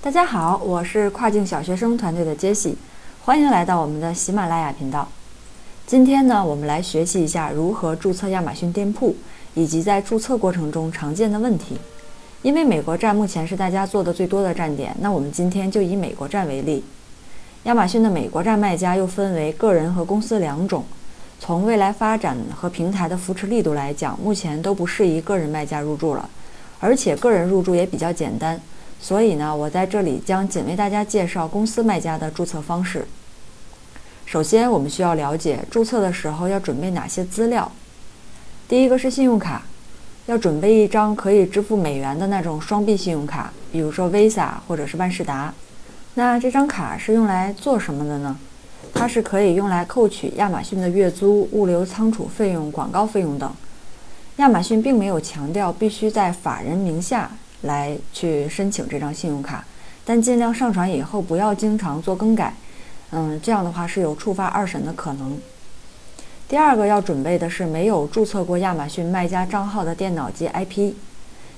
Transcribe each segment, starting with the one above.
大家好，我是跨境小学生团队的杰西，欢迎来到我们的喜马拉雅频道。今天呢，我们来学习一下如何注册亚马逊店铺，以及在注册过程中常见的问题。因为美国站目前是大家做的最多的站点，那我们今天就以美国站为例。亚马逊的美国站卖家又分为个人和公司两种。从未来发展和平台的扶持力度来讲，目前都不适宜个人卖家入驻了，而且个人入驻也比较简单。所以呢，我在这里将仅为大家介绍公司卖家的注册方式。首先，我们需要了解注册的时候要准备哪些资料。第一个是信用卡，要准备一张可以支付美元的那种双币信用卡，比如说 Visa 或者是万事达。那这张卡是用来做什么的呢？它是可以用来扣取亚马逊的月租、物流仓储费用、广告费用等。亚马逊并没有强调必须在法人名下来去申请这张信用卡，但尽量上传以后不要经常做更改。嗯，这样的话是有触发二审的可能。第二个要准备的是没有注册过亚马逊卖家账号的电脑及 IP。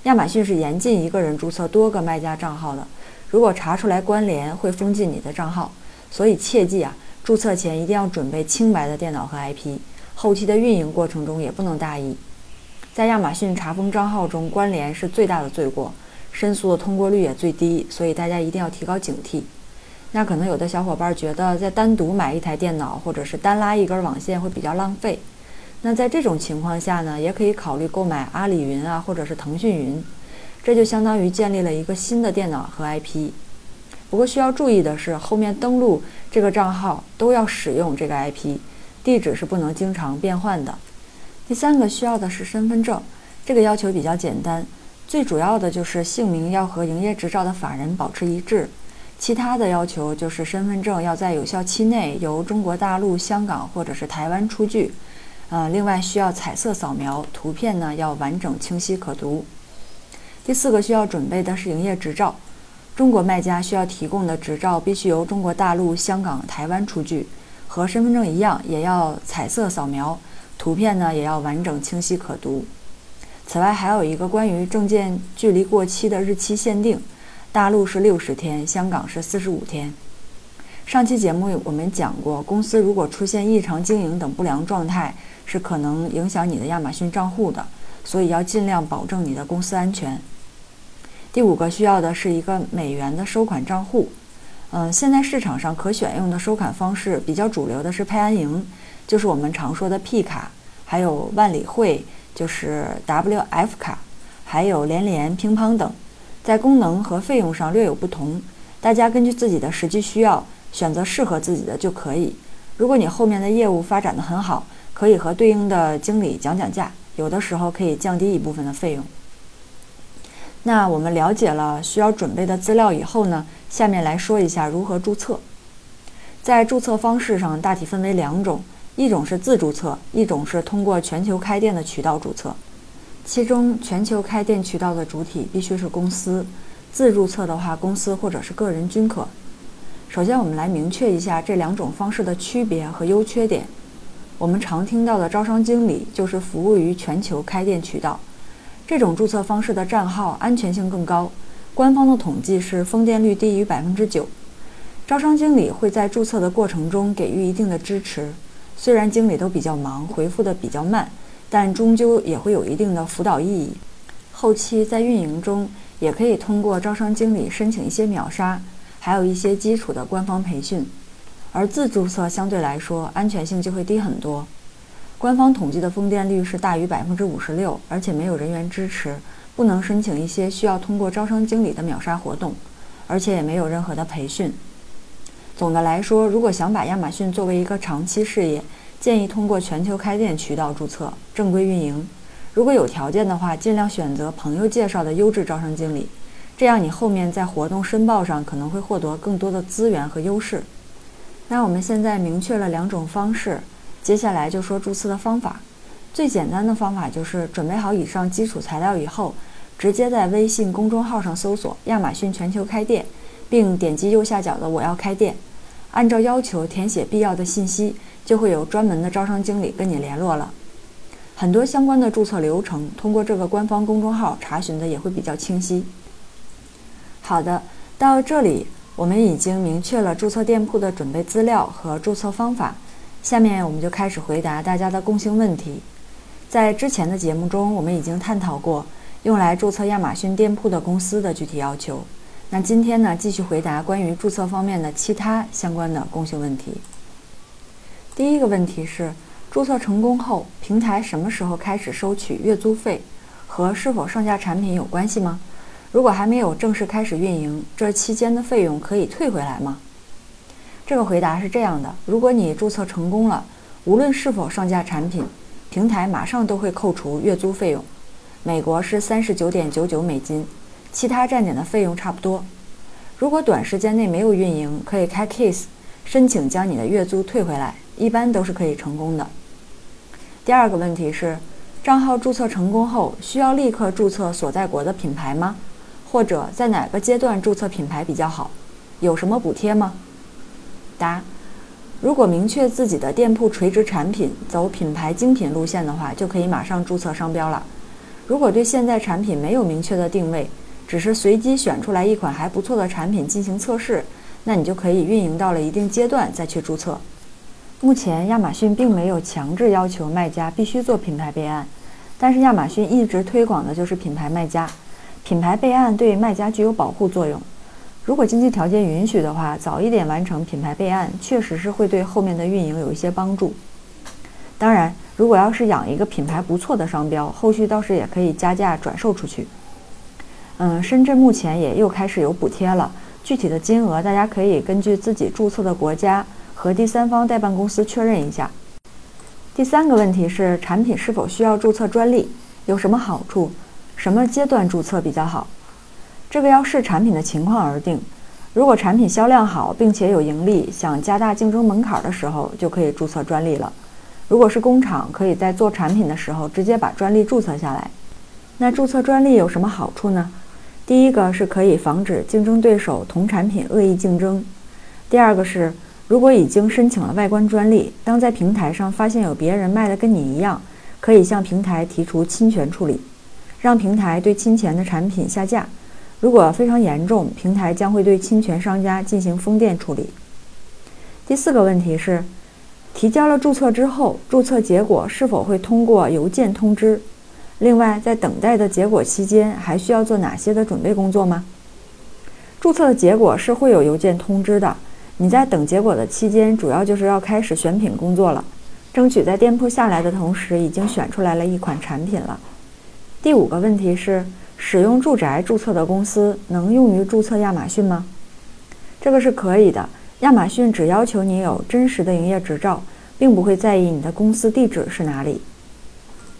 亚马逊是严禁一个人注册多个卖家账号的，如果查出来关联，会封禁你的账号。所以切记啊。注册前一定要准备清白的电脑和 IP，后期的运营过程中也不能大意。在亚马逊查封账号中，关联是最大的罪过，申诉的通过率也最低，所以大家一定要提高警惕。那可能有的小伙伴觉得，在单独买一台电脑或者是单拉一根网线会比较浪费。那在这种情况下呢，也可以考虑购买阿里云啊，或者是腾讯云，这就相当于建立了一个新的电脑和 IP。不过需要注意的是，后面登录这个账号都要使用这个 IP，地址是不能经常变换的。第三个需要的是身份证，这个要求比较简单，最主要的就是姓名要和营业执照的法人保持一致，其他的要求就是身份证要在有效期内由中国大陆、香港或者是台湾出具，呃，另外需要彩色扫描，图片呢要完整清晰可读。第四个需要准备的是营业执照。中国卖家需要提供的执照必须由中国大陆、香港、台湾出具，和身份证一样，也要彩色扫描，图片呢也要完整清晰可读。此外，还有一个关于证件距离过期的日期限定，大陆是六十天，香港是四十五天。上期节目我们讲过，公司如果出现异常经营等不良状态，是可能影响你的亚马逊账户的，所以要尽量保证你的公司安全。第五个需要的是一个美元的收款账户，嗯，现在市场上可选用的收款方式比较主流的是佩安营，就是我们常说的 P 卡，还有万里汇，就是 WF 卡，还有连连、乒乓等，在功能和费用上略有不同，大家根据自己的实际需要选择适合自己的就可以。如果你后面的业务发展的很好，可以和对应的经理讲讲价，有的时候可以降低一部分的费用。那我们了解了需要准备的资料以后呢，下面来说一下如何注册。在注册方式上，大体分为两种，一种是自注册，一种是通过全球开店的渠道注册。其中，全球开店渠道的主体必须是公司，自注册的话，公司或者是个人均可。首先，我们来明确一下这两种方式的区别和优缺点。我们常听到的招商经理就是服务于全球开店渠道。这种注册方式的账号安全性更高，官方的统计是封店率低于百分之九。招商经理会在注册的过程中给予一定的支持，虽然经理都比较忙，回复的比较慢，但终究也会有一定的辅导意义。后期在运营中，也可以通过招商经理申请一些秒杀，还有一些基础的官方培训。而自注册相对来说安全性就会低很多。官方统计的封店率是大于百分之五十六，而且没有人员支持，不能申请一些需要通过招商经理的秒杀活动，而且也没有任何的培训。总的来说，如果想把亚马逊作为一个长期事业，建议通过全球开店渠道注册，正规运营。如果有条件的话，尽量选择朋友介绍的优质招商经理，这样你后面在活动申报上可能会获得更多的资源和优势。那我们现在明确了两种方式。接下来就说注册的方法。最简单的方法就是准备好以上基础材料以后，直接在微信公众号上搜索“亚马逊全球开店”，并点击右下角的“我要开店”，按照要求填写必要的信息，就会有专门的招商经理跟你联络了。很多相关的注册流程，通过这个官方公众号查询的也会比较清晰。好的，到这里，我们已经明确了注册店铺的准备资料和注册方法。下面我们就开始回答大家的共性问题。在之前的节目中，我们已经探讨过用来注册亚马逊店铺的公司的具体要求。那今天呢，继续回答关于注册方面的其他相关的共性问题。第一个问题是，注册成功后，平台什么时候开始收取月租费，和是否上架产品有关系吗？如果还没有正式开始运营，这期间的费用可以退回来吗？这个回答是这样的：如果你注册成功了，无论是否上架产品，平台马上都会扣除月租费用。美国是三十九点九九美金。其他站点的费用差不多。如果短时间内没有运营，可以开 case 申请将你的月租退回来，一般都是可以成功的。第二个问题是，账号注册成功后需要立刻注册所在国的品牌吗？或者在哪个阶段注册品牌比较好？有什么补贴吗？答：如果明确自己的店铺垂直产品走品牌精品路线的话，就可以马上注册商标了。如果对现在产品没有明确的定位，只是随机选出来一款还不错的产品进行测试，那你就可以运营到了一定阶段再去注册。目前亚马逊并没有强制要求卖家必须做品牌备案，但是亚马逊一直推广的就是品牌卖家。品牌备案对卖家具有保护作用。如果经济条件允许的话，早一点完成品牌备案，确实是会对后面的运营有一些帮助。当然，如果要是养一个品牌不错的商标，后续倒是也可以加价转售出去。嗯，深圳目前也又开始有补贴了，具体的金额大家可以根据自己注册的国家和第三方代办公司确认一下。第三个问题是，产品是否需要注册专利？有什么好处？什么阶段注册比较好？这个要视产品的情况而定。如果产品销量好，并且有盈利，想加大竞争门槛的时候，就可以注册专利了。如果是工厂，可以在做产品的时候直接把专利注册下来。那注册专利有什么好处呢？第一个是可以防止竞争对手同产品恶意竞争，第二个是如果已经申请了外观专利，当在平台上发现有别人卖的跟你一样，可以向平台提出侵权处理，让平台对侵权的产品下架。如果非常严重，平台将会对侵权商家进行封店处理。第四个问题是，提交了注册之后，注册结果是否会通过邮件通知？另外，在等待的结果期间，还需要做哪些的准备工作吗？注册的结果是会有邮件通知的。你在等结果的期间，主要就是要开始选品工作了，争取在店铺下来的同时，已经选出来了一款产品了。第五个问题是，使用住宅注册的公司能用于注册亚马逊吗？这个是可以的。亚马逊只要求你有真实的营业执照，并不会在意你的公司地址是哪里。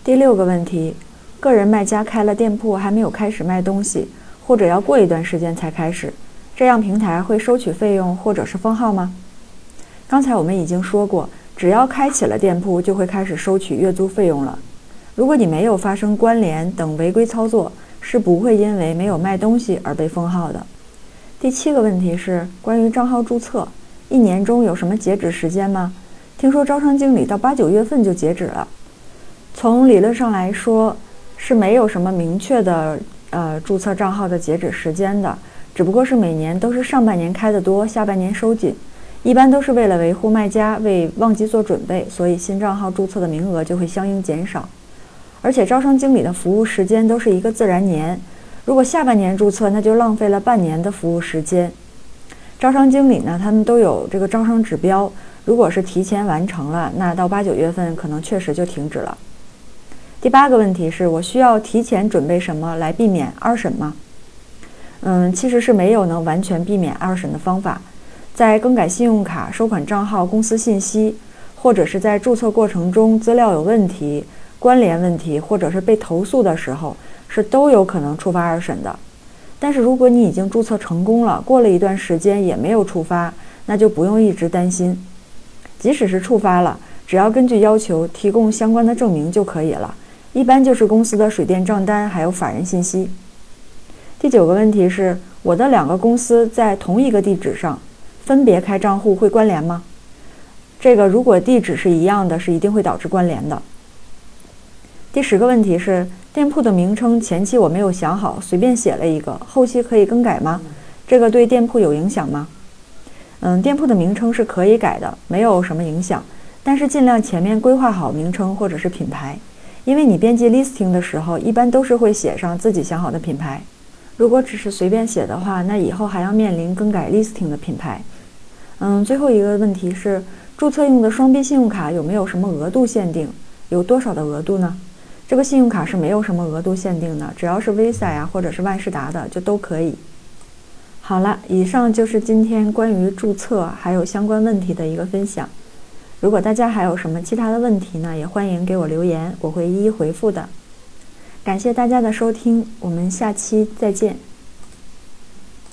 第六个问题。个人卖家开了店铺还没有开始卖东西，或者要过一段时间才开始，这样平台会收取费用或者是封号吗？刚才我们已经说过，只要开启了店铺就会开始收取月租费用了。如果你没有发生关联等违规操作，是不会因为没有卖东西而被封号的。第七个问题是关于账号注册，一年中有什么截止时间吗？听说招商经理到八九月份就截止了。从理论上来说。是没有什么明确的呃注册账号的截止时间的，只不过是每年都是上半年开的多，下半年收紧，一般都是为了维护卖家为旺季做准备，所以新账号注册的名额就会相应减少。而且招商经理的服务时间都是一个自然年，如果下半年注册，那就浪费了半年的服务时间。招商经理呢，他们都有这个招商指标，如果是提前完成了，那到八九月份可能确实就停止了。第八个问题是我需要提前准备什么来避免二审吗？嗯，其实是没有能完全避免二审的方法。在更改信用卡、收款账号、公司信息，或者是在注册过程中资料有问题、关联问题，或者是被投诉的时候，是都有可能触发二审的。但是如果你已经注册成功了，过了一段时间也没有触发，那就不用一直担心。即使是触发了，只要根据要求提供相关的证明就可以了。一般就是公司的水电账单，还有法人信息。第九个问题是，我的两个公司在同一个地址上分别开账户会关联吗？这个如果地址是一样的，是一定会导致关联的。第十个问题是，店铺的名称前期我没有想好，随便写了一个，后期可以更改吗？这个对店铺有影响吗？嗯，店铺的名称是可以改的，没有什么影响。但是尽量前面规划好名称或者是品牌，因为你编辑 listing 的时候，一般都是会写上自己想好的品牌。如果只是随便写的话，那以后还要面临更改 listing 的品牌。嗯，最后一个问题是，注册用的双币信用卡有没有什么额度限定？有多少的额度呢？这个信用卡是没有什么额度限定的，只要是 Visa 呀或者是万事达的就都可以。好了，以上就是今天关于注册还有相关问题的一个分享。如果大家还有什么其他的问题呢，也欢迎给我留言，我会一一回复的。感谢大家的收听，我们下期再见。